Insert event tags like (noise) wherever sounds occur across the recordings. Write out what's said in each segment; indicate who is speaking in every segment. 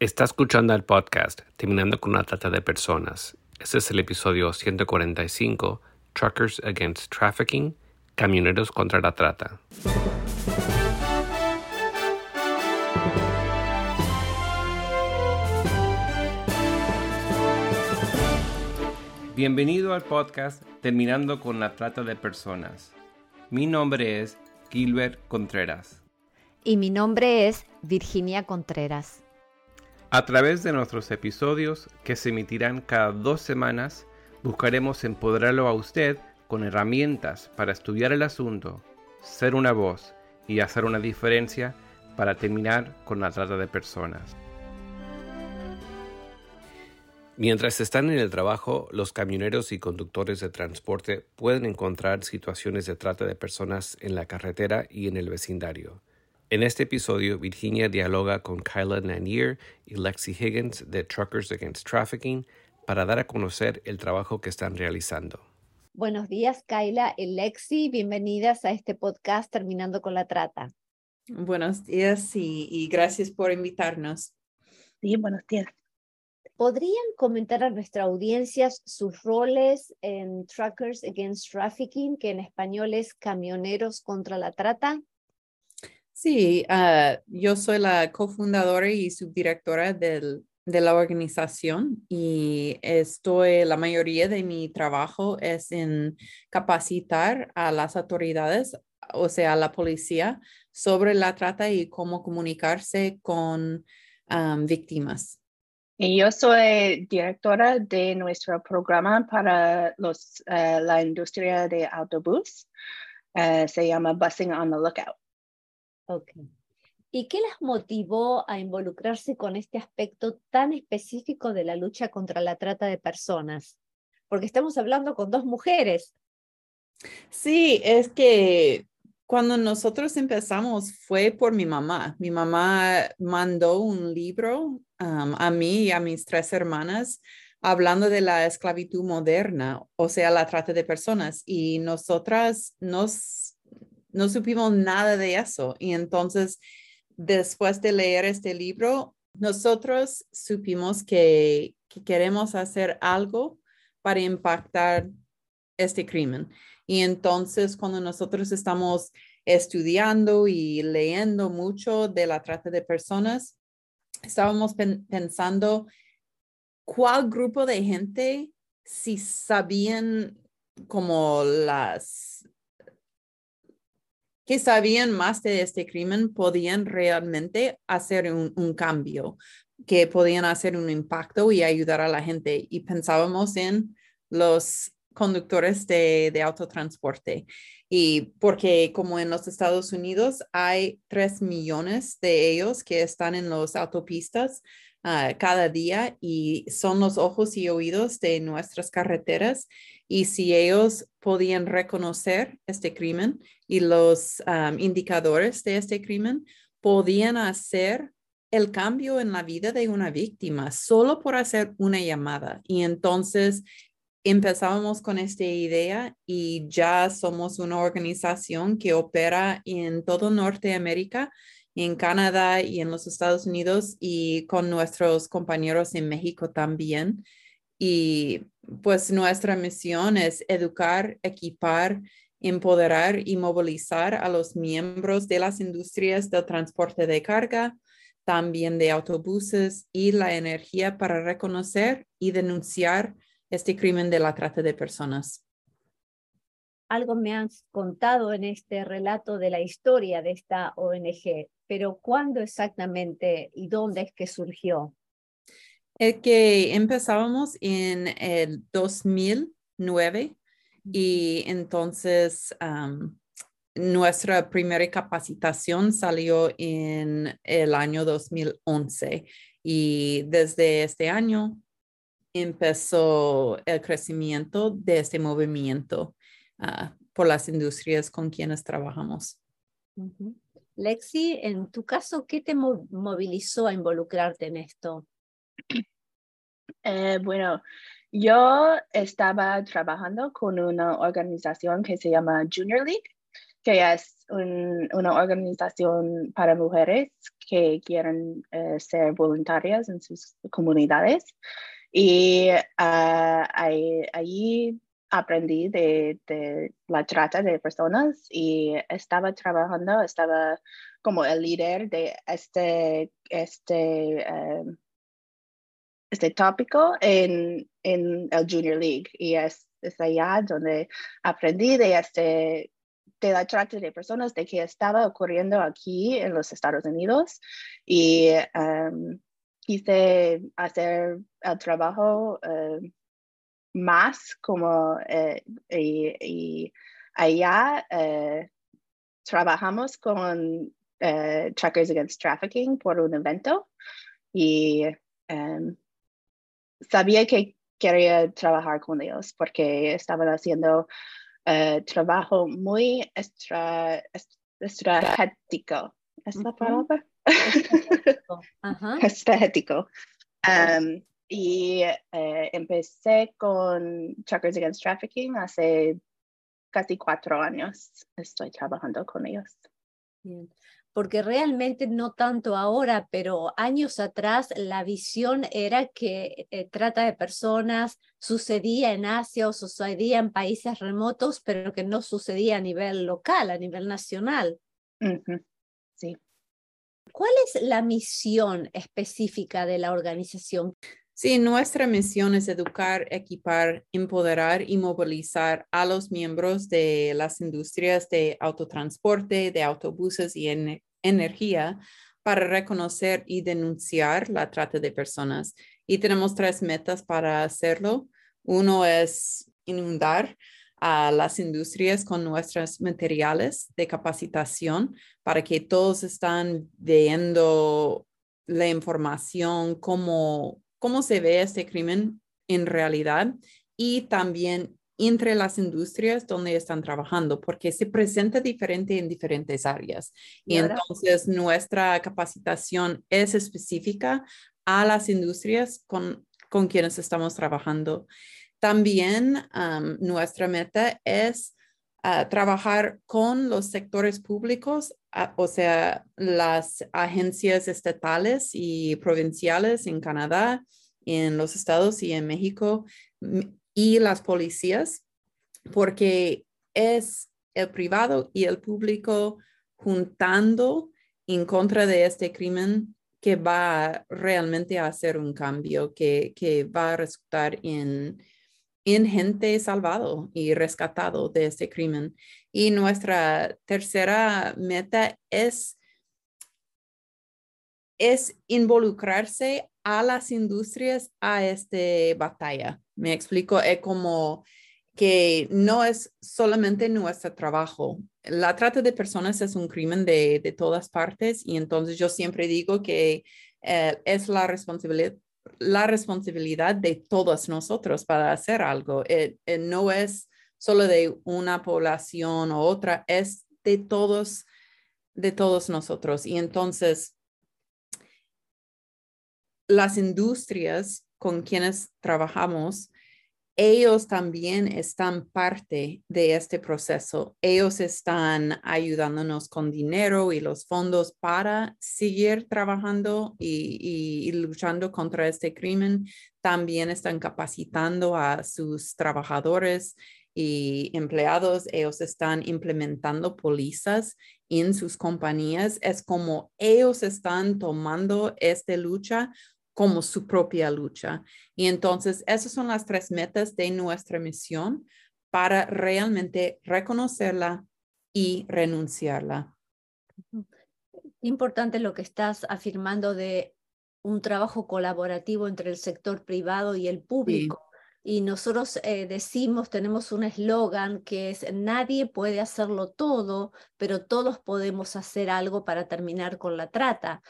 Speaker 1: Está escuchando el podcast Terminando con la Trata de Personas. Este es el episodio 145, Truckers Against Trafficking, Camioneros contra la Trata. Bienvenido al podcast Terminando con la Trata de Personas. Mi nombre es Gilbert Contreras.
Speaker 2: Y mi nombre es Virginia Contreras.
Speaker 1: A través de nuestros episodios, que se emitirán cada dos semanas, buscaremos empoderarlo a usted con herramientas para estudiar el asunto, ser una voz y hacer una diferencia para terminar con la trata de personas. Mientras están en el trabajo, los camioneros y conductores de transporte pueden encontrar situaciones de trata de personas en la carretera y en el vecindario. En este episodio, Virginia dialoga con Kyla Nanier y Lexi Higgins de Truckers Against Trafficking para dar a conocer el trabajo que están realizando.
Speaker 2: Buenos días, Kyla y Lexi. Bienvenidas a este podcast Terminando con la Trata.
Speaker 3: Buenos días y, gracias por invitarnos.
Speaker 4: Sí, buenos días.
Speaker 2: ¿Podrían comentar a nuestra audiencia sus roles en Truckers Against Trafficking, que en español es Camioneros contra la Trata?
Speaker 3: Sí, ah, yo soy la cofundadora y subdirectora de la organización y estoy, la mayoría de mi trabajo es en capacitar a las autoridades, o sea, a la policía, sobre la trata y cómo comunicarse con víctimas.
Speaker 4: Y yo soy directora de nuestro programa para los, eh, la industria de autobús. Eh, se llama Busing on the Lookout.
Speaker 2: Ok. ¿Y qué las motivó a involucrarse con este aspecto tan específico de la lucha contra la trata de personas? Porque estamos hablando con dos mujeres.
Speaker 3: Sí, es que cuando nosotros empezamos fue por mi mamá. Mi mamá mandó un libro a mí y a mis tres hermanas hablando de la esclavitud moderna, o sea, la trata de personas. Y nosotras nos no supimos nada de eso. Y entonces, después de leer este libro, nosotros supimos que, queremos hacer algo para impactar este crimen. Y entonces, cuando nosotros estamos estudiando y leyendo mucho de la trata de personas, estábamos pensando cuál grupo de gente si sabían como las que sabían más de este crimen podían realmente hacer un, cambio, que podían hacer un impacto y ayudar a la gente. Y pensábamos en los conductores de, de autotransporte. Y porque como en los Estados Unidos hay tres millones de ellos que están en las autopistas ah, cada día y son los ojos y oídos de nuestras carreteras. Y si ellos podían reconocer este crimen y los indicadores de este crimen, podían hacer el cambio en la vida de una víctima solo por hacer una llamada. Y entonces empezábamos con esta idea y ya somos una organización que opera en todo Norteamérica, en Canadá y en los Estados Unidos y con nuestros compañeros en México también. Y pues nuestra misión es educar, equipar, empoderar y movilizar a los miembros de las industrias del transporte de carga, también de autobuses y la energía para reconocer y denunciar este crimen de la trata de personas.
Speaker 2: Algo me has contado en este relato de la historia de esta ONG, pero ¿cuándo exactamente y dónde es que surgió?
Speaker 3: Es que empezábamos en el 2009 y entonces nuestra primera capacitación salió en el año 2011 y desde este año empezó el crecimiento de este movimiento ah, por las industrias con quienes trabajamos.
Speaker 2: Lexi, en tu caso, ¿qué te movilizó a involucrarte en esto?
Speaker 4: Eh, bueno, yo estaba trabajando con una organización que se llama Junior League, que es una organización para mujeres que quieren eh, ser voluntarias en sus comunidades. Y ah, ahí, aprendí de, la trata de personas y estaba trabajando, estaba como el líder de este, este, em, este tópico en, en el Junior League. Y es, es allá donde aprendí de este de la trata de personas de que estaba ocurriendo aquí en los Estados Unidos y um, quise hacer el trabajo um, más como eh, y, allá eh, trabajamos con Truckers Against Trafficking por un evento y um, sabía que quería trabajar con ellos porque estaban haciendo eh, trabajo muy extra, estratégico. ¿Es la palabra? Estratégico. (laughs) Um, y eh, empecé con Truckers Against Trafficking hace casi cuatro años. Estoy trabajando con ellos.
Speaker 2: Bien porque realmente no tanto ahora, pero años atrás la visión era que eh, trata de personas sucedía en Asia o sucedía en países remotos, pero que no sucedía a nivel local, a nivel nacional.
Speaker 4: Sí.
Speaker 2: ¿Cuál es la misión específica de la organización?
Speaker 3: Sí, nuestra misión es educar, equipar, empoderar y movilizar a los miembros de las industrias de autotransporte, de autobuses y en energía para reconocer y denunciar la trata de personas. Y tenemos tres metas para hacerlo. Uno es inundar a las industrias con nuestros materiales de capacitación para que todos están viendo la información, cómo, cómo se ve este crimen en realidad y también entre las industrias donde están trabajando, porque se presenta diferente en diferentes áreas. Y, entonces nuestra capacitación es específica a las industrias con, con quienes estamos trabajando. También nuestra meta es ah, trabajar con los sectores públicos, o sea, las agencias estatales y provinciales en Canadá, en los estados y en México y las policías, porque es el privado y el público juntando en contra de este crimen que va realmente a hacer un cambio, que, que va a resultar en, en gente salvado y rescatado de este crimen. Y nuestra tercera meta es, es involucrarse a las industrias a esta batalla. Me explico, es como que no es solamente nuestro trabajo. La trata de personas es un crimen de, de todas partes y entonces yo siempre digo que eh, es la responsabilidad, la responsabilidad de todos nosotros para hacer algo. Eh, eh, no es solo de una población o otra, es de todos, de todos nosotros. Y entonces, las industrias con quienes trabajamos, ellos también están parte de este proceso. Ellos están ayudándonos con dinero y los fondos para seguir trabajando y, luchando contra este crimen. También están capacitando a sus trabajadores y empleados. Ellos están implementando pólizas en sus compañías. Es como ellos están tomando esta lucha como su propia lucha. Y entonces, esas son las tres metas de nuestra misión para realmente reconocerla y renunciarla.
Speaker 2: Importante lo que estás afirmando de un trabajo colaborativo entre el sector privado y el público. Y nosotros eh, decimos, tenemos un eslogan que es, nadie puede hacerlo todo, pero todos podemos hacer algo para terminar con la trata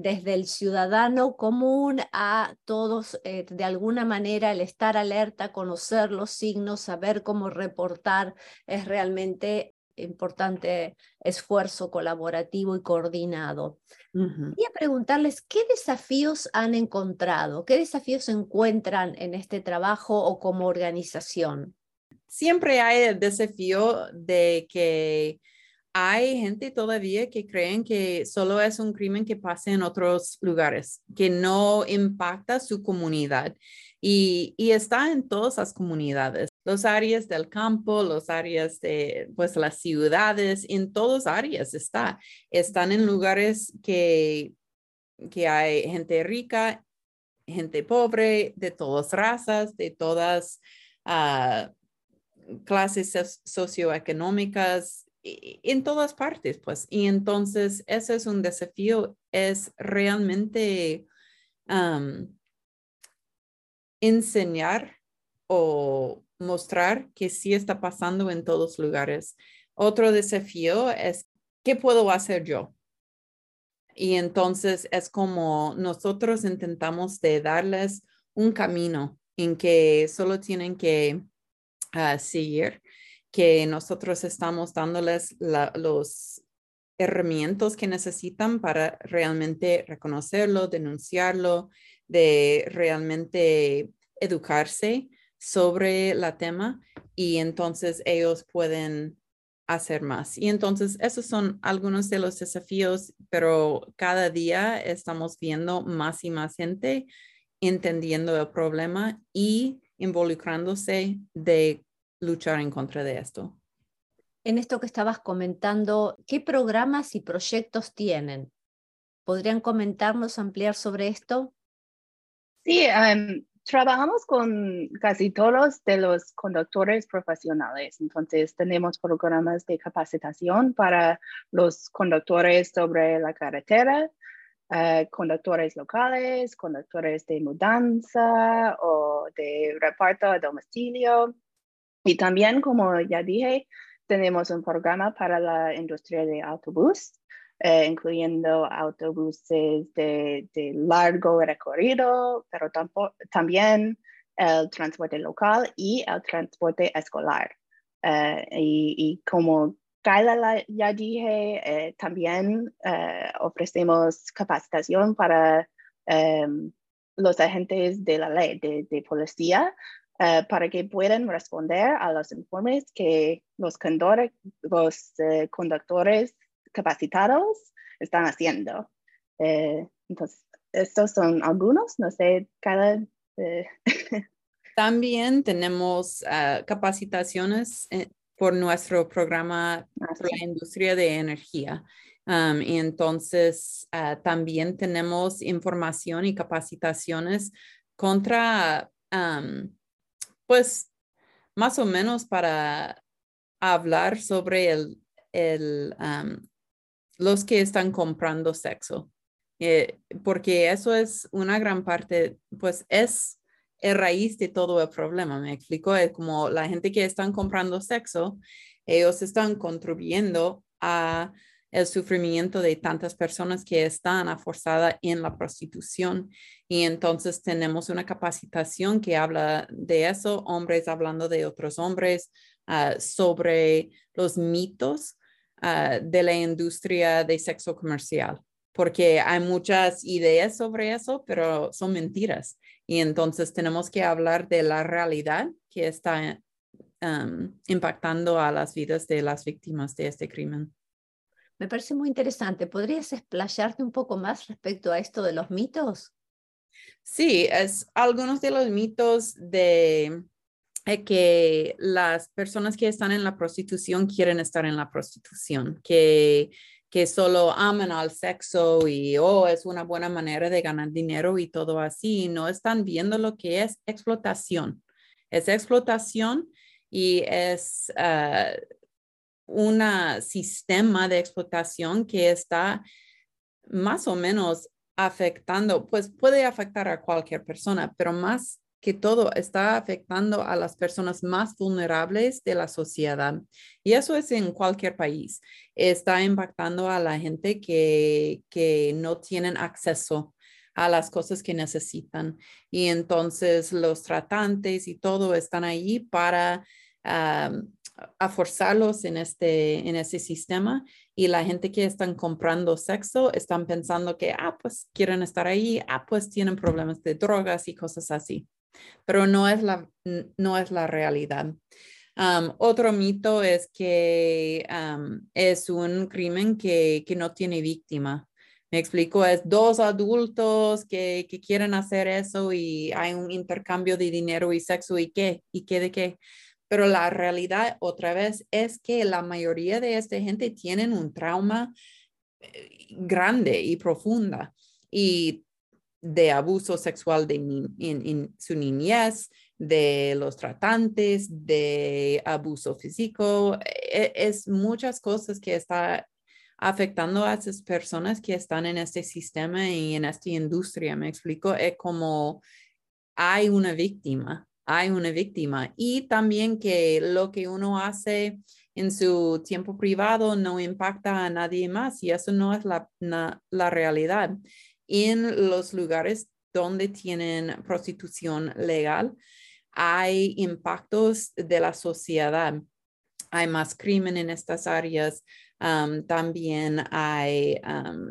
Speaker 2: desde el ciudadano común a todos, eh, de alguna manera, el estar alerta, conocer los signos, saber cómo reportar, es realmente importante esfuerzo colaborativo y coordinado. Quería preguntarles qué desafíos han encontrado, qué desafíos encuentran en este trabajo o como organización.
Speaker 3: siempre hay el desafío de que hay gente todavía que creen que solo es un crimen que pasa en otros lugares, que no impacta su comunidad. Y, está en todas las comunidades, los áreas del campo, los áreas de pues, las ciudades, en todas áreas está. Están en lugares que, que hay gente rica, gente pobre, de todas razas, de todas uh, clases socioeconómicas, en todas partes, pues. Y entonces ese es un desafío, es realmente enseñar o mostrar que sí está pasando en todos lugares. Otro desafío es, ¿qué puedo hacer yo? Y entonces es como nosotros intentamos de darles un camino en que solo tienen que uh, seguir que nosotros estamos dándoles los herramientas que necesitan para realmente reconocerlo, denunciarlo, de realmente educarse sobre la tema y entonces ellos pueden hacer más. Y entonces esos son algunos de los desafíos, pero cada día estamos viendo más y más gente entendiendo el problema y involucrándose de luchar en contra de esto.
Speaker 2: En esto que estabas comentando, ¿qué programas y proyectos tienen? ¿Podrían comentarnos, ampliar sobre esto?
Speaker 4: Sí, em, trabajamos con casi todos de los conductores profesionales. Entonces, tenemos programas de capacitación para los conductores sobre la carretera, eh, conductores locales, conductores de mudanza o de reparto a domicilio. Y también, como ya dije, tenemos un programa para la industria de autobús, eh, incluyendo autobuses de, largo recorrido, pero también el transporte local y el transporte escolar. Eh, y, como ya dije, eh, también ofrecemos capacitación para em, los agentes de la ley de policía eh, para que puedan responder a los informes que los, conductores, los eh, conductores capacitados están haciendo. Eh, entonces, estos son algunos, no sé, cada... (laughs)
Speaker 3: También tenemos ah, capacitaciones por nuestro programa ah, por la industria de energía. Um, y entonces ah, también tenemos información y capacitaciones contra um, pues más o menos para hablar sobre el, el los que están comprando sexo, eh, porque eso es una gran parte, pues es el raíz de todo el problema, me explico, es como la gente que están comprando sexo, ellos están contribuyendo a el sufrimiento de tantas personas que están forzadas en la prostitución. Y entonces tenemos una capacitación que habla de eso, hombres hablando de otros hombres, ah, sobre los mitos ah, de la industria de sexo comercial, porque hay muchas ideas sobre eso, pero son mentiras. Y entonces tenemos que hablar de la realidad que está impactando a las vidas de las víctimas de este crimen.
Speaker 2: Me parece muy interesante. ¿Podrías explayarte un poco más respecto a esto de los mitos?
Speaker 3: Sí, es algunos de los mitos de que las personas que están en la prostitución quieren estar en la prostitución, que, que solo aman al sexo y oh, es una buena manera de ganar dinero y todo así. No están viendo lo que es explotación. Es explotación y es ah, un sistema de explotación que está más o menos afectando, pues puede afectar a cualquier persona, pero más que todo está afectando a las personas más vulnerables de la sociedad. Y eso es en cualquier país. Está impactando a la gente que, que no tienen acceso a las cosas que necesitan. Y entonces los tratantes y todo están ahí para a forzarlos en este, en ese sistema y la gente que están comprando sexo están pensando que, ah, pues quieren estar ahí, ah, pues tienen problemas de drogas y cosas así. Pero no es la, no es la realidad. Otro mito es que es un crimen que, que, no tiene víctima. Me explico, es dos adultos que, que, quieren hacer eso y hay un intercambio de dinero y sexo y qué, y qué de qué. Pero la realidad otra vez es que la mayoría de esta gente tienen un trauma eh, grande y profunda y de abuso sexual de en, su niñez, de los tratantes, de abuso físico. E, es, muchas cosas que está afectando a esas personas que están en este sistema y en esta industria. Me explico, es como hay una víctima, hay una víctima y también que lo que uno hace en su tiempo privado no impacta a nadie más y eso no es la, la realidad. En los lugares donde tienen prostitución legal, hay impactos de la sociedad. Hay más crimen en estas áreas. también hay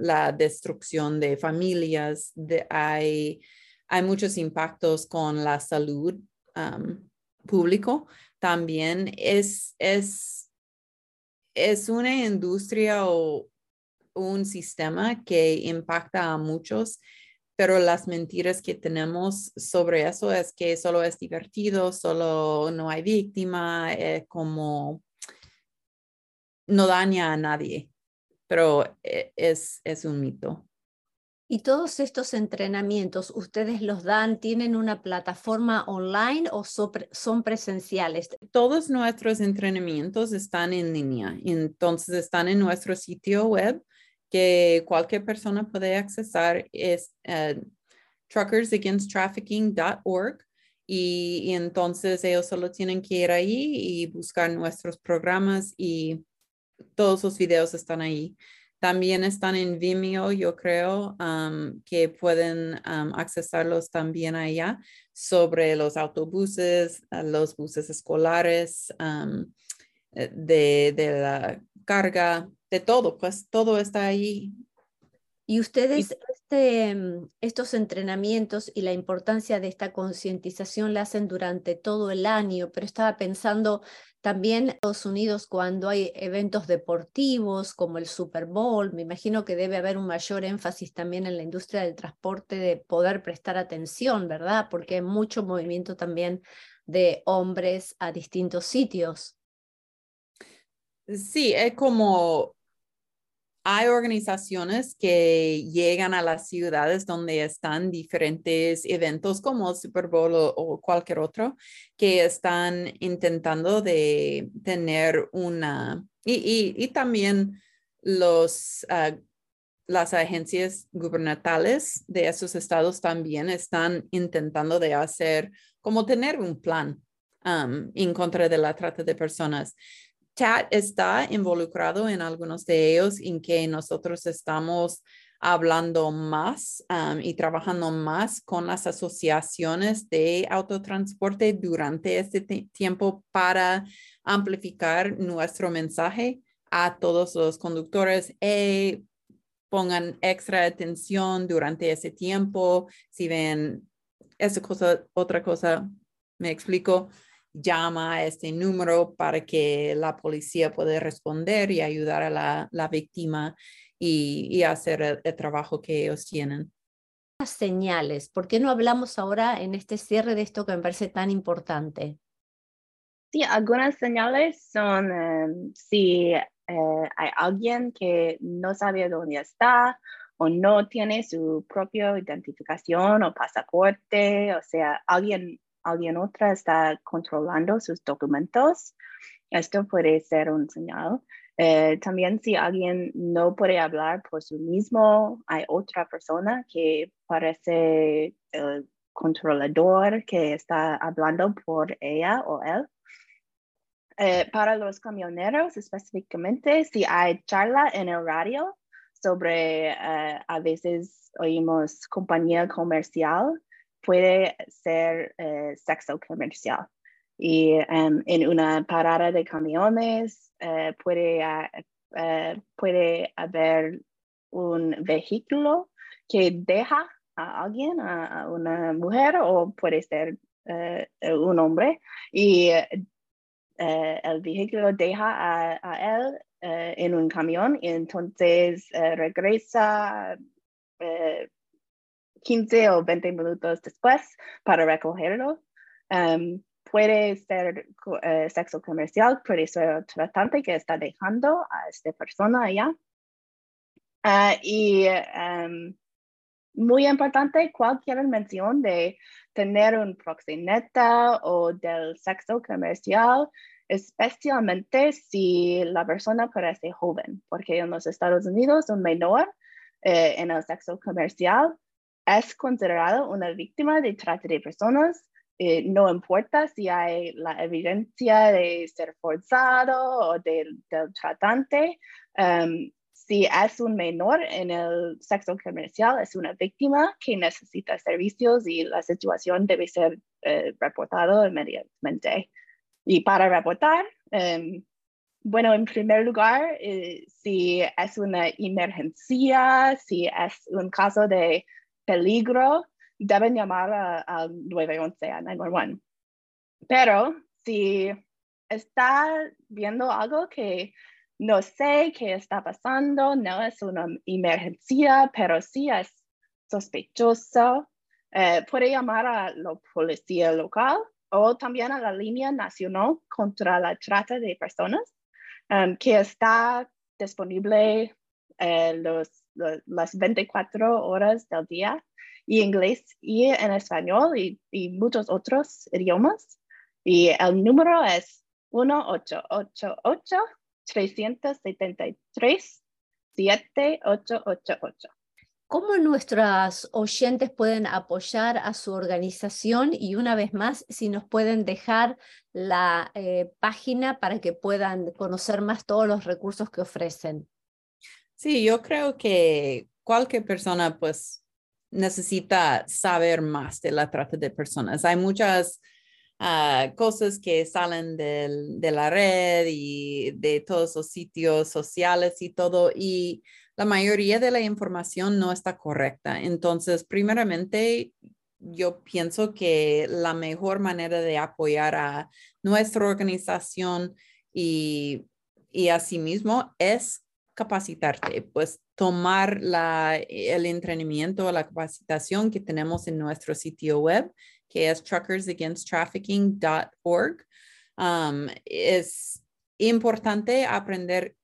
Speaker 3: la destrucción de familias. hay, hay muchos impactos con la salud público. También es, es, es una industria o un sistema que impacta a muchos pero las mentiras que tenemos sobre eso es que solo es divertido, solo no hay víctima, eh, como no daña a nadie, pero eh, es, es un mito.
Speaker 2: ¿Y todos estos entrenamientos ustedes los dan, tienen una plataforma online o son presenciales?
Speaker 3: Todos nuestros entrenamientos están en línea, entonces están en nuestro sitio web que cualquier persona puede accesar es uh, truckersagainsttrafficking.org y, entonces ellos solo tienen que ir ahí y buscar nuestros programas y todos los videos están ahí. También están en Vimeo, yo creo que pueden accesarlos también allá sobre los autobuses, los buses escolares, um, de, de la carga, de todo, pues todo está ahí.
Speaker 2: Y ustedes, este, mm, estos entrenamientos y la importancia de esta concientización la hacen durante todo el año, pero estaba pensando también en Estados Unidos cuando hay eventos deportivos como el Super Bowl, me imagino que debe haber un mayor énfasis también en la industria del transporte de poder prestar atención, ¿verdad? Porque hay mucho movimiento también de hombres a distintos sitios.
Speaker 3: Sí, es como hay organizaciones que llegan a las ciudades donde están diferentes eventos como el Super Bowl o, cualquier otro, que están intentando de tener una, y, también los, ah, las agencias gubernamentales de esos estados también están intentando de hacer, como tener un plan en contra de la trata de personas. Chat está involucrado en algunos de ellos en que nosotros estamos hablando más um, y trabajando más con las asociaciones de autotransporte durante este tiempo para amplificar nuestro mensaje a todos los conductores. Eh, pongan extra atención durante ese tiempo. Si ven esa cosa, otra cosa, me explico llama a este número para que la policía pueda responder y ayudar a la, la víctima y, hacer el, trabajo que ellos tienen.
Speaker 2: Señales, ¿por qué no hablamos ahora en este cierre de esto que me parece tan importante?
Speaker 4: Sí, algunas señales son em, si eh, hay alguien que no sabe dónde está o no tiene su propia identificación o pasaporte, o sea, alguien alguien otra está controlando sus documentos, esto puede ser un señal. Eh, también si alguien no puede hablar por sí mismo, hay otra persona que parece el controlador que está hablando por ella o él. Eh, para los camioneros específicamente, si hay charla en el radio sobre, eh, a veces oímos compañía comercial puede ser eh, sexo comercial. Y em, en una parada de camiones eh, puede, eh, puede haber un vehículo que deja a alguien, a, una mujer o puede ser un hombre. Y el vehículo deja a, él en un camión y entonces regresa 15 o 20 minutos después para recogerlo. Um, puede ser sexo comercial, puede ser tratante que está dejando a esta persona allá. Ah, y um, muy importante, cualquier mención de tener un proxeneta o del sexo comercial, especialmente si la persona parece joven, porque en los Estados Unidos un menor eh, en el sexo comercial es considerado una víctima de trata de personas. Eh, no importa si hay la evidencia de ser forzado o del, tratante, um, si es un menor en el sexo comercial, es una víctima que necesita servicios y la situación debe ser eh, reportada inmediatamente. Y para reportar, em, bueno, en primer lugar, eh, si es una emergencia, si es un caso de peligro, deben llamar al 911, a 911. Pero si está viendo algo que no sé qué está pasando, no es una emergencia, pero sí es sospechoso. Eh, puede llamar a la policía local o también a la línea nacional contra la trata de personas, um, que está disponible eh, los, las 24 horas del día, y inglés y en español y, y muchos otros idiomas. Y el número es 1888 373 7888.
Speaker 2: ¿Cómo nuestras oyentes pueden apoyar a su organización? Y una vez más, si nos pueden dejar la eh, página para que puedan conocer más todos los recursos que ofrecen.
Speaker 3: Sí, yo creo que cualquier persona pues necesita saber más de la trata de personas. Hay muchas Ah, cosas que salen de la red y de todos los sitios sociales y todo, y la mayoría de la información no está correcta. Entonces, primeramente, yo pienso que la mejor manera de apoyar a nuestra organización y, y asimismo es capacitarte, pues tomar la, el entrenamiento o la capacitación que tenemos en nuestro sitio web que es truckersagainsttrafficking.org. Um, es importante aprender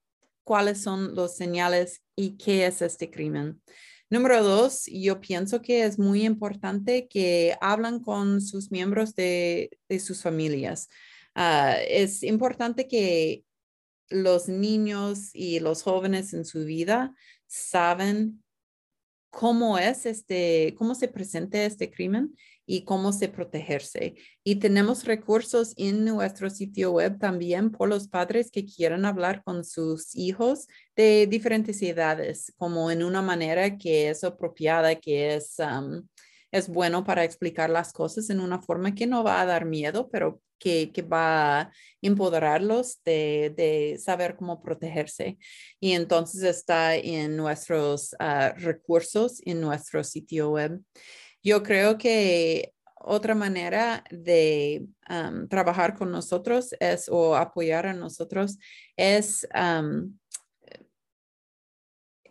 Speaker 3: cuáles son los señales y qué es este crimen. Número dos, yo pienso que es muy importante que hablan con sus miembros de, sus familias. Ah, es importante que los niños y los jóvenes en su vida saben cómo es este, cómo se presenta este crimen y cómo se protegerse. Y tenemos recursos en nuestro sitio web también por los padres que quieran hablar con sus hijos de diferentes edades, como en una manera que es apropiada, que es, es bueno para explicar las cosas en una forma que no va a dar miedo, pero que, va a empoderarlos de, de, saber cómo protegerse. Y entonces está en nuestros ah, recursos en nuestro sitio web. Yo creo que otra manera de trabajar con nosotros es o apoyar a nosotros es,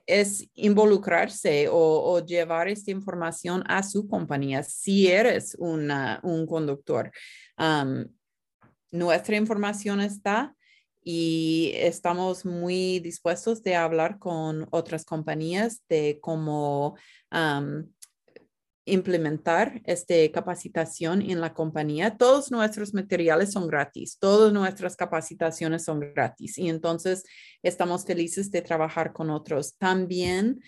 Speaker 3: es involucrarse o, llevar esta información a su compañía si eres un conductor. Nuestra información está y estamos muy dispuestos de hablar con otras compañías de cómo implementar esta capacitación en la compañía. Todos nuestros materiales son gratis, todas nuestras capacitaciones son gratis y entonces estamos felices de trabajar con otros. También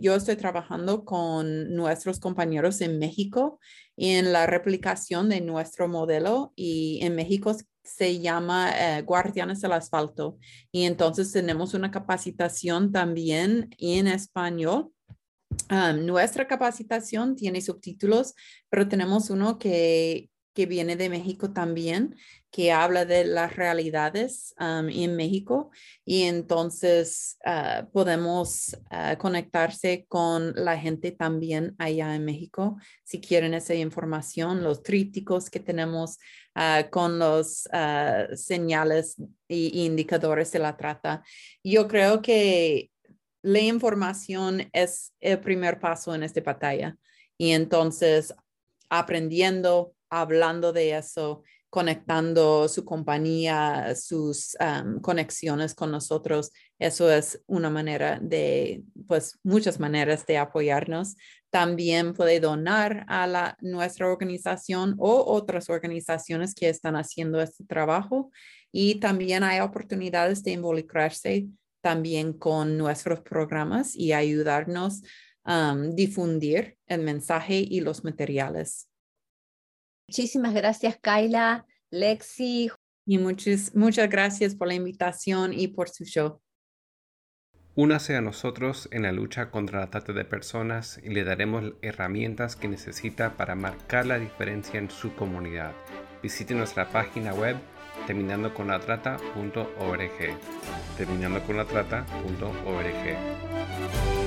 Speaker 3: yo estoy trabajando con nuestros compañeros en México en la replicación de nuestro modelo y en México se llama eh, Guardianes del Asfalto. Y entonces tenemos una capacitación también en español. Nuestra capacitación tiene subtítulos, pero tenemos uno que, que viene de México también, que habla de las realidades en México y entonces ah, podemos uh, conectarse con la gente también allá en México si quieren esa información, los trípticos que tenemos uh, con los señales e indicadores de la trata. Yo creo que la información es el primer paso en esta batalla y entonces aprendiendo, hablando de eso, conectando su compañía, sus conexiones con nosotros. Eso es una manera de, pues muchas maneras de apoyarnos. También puede donar a la, nuestra organización o otras organizaciones que están haciendo este trabajo. Y también hay oportunidades de involucrarse también con nuestros programas y ayudarnos a difundir el mensaje y los materiales.
Speaker 2: Muchísimas gracias, Kaila, Lexi.
Speaker 3: Y muchas, muchas gracias por la invitación y por su show.
Speaker 1: Únase a nosotros en la lucha contra la trata de personas y le daremos herramientas que necesita para marcar la diferencia en su comunidad. Visite nuestra página web terminando con la trata.org. Terminando con la trata.org.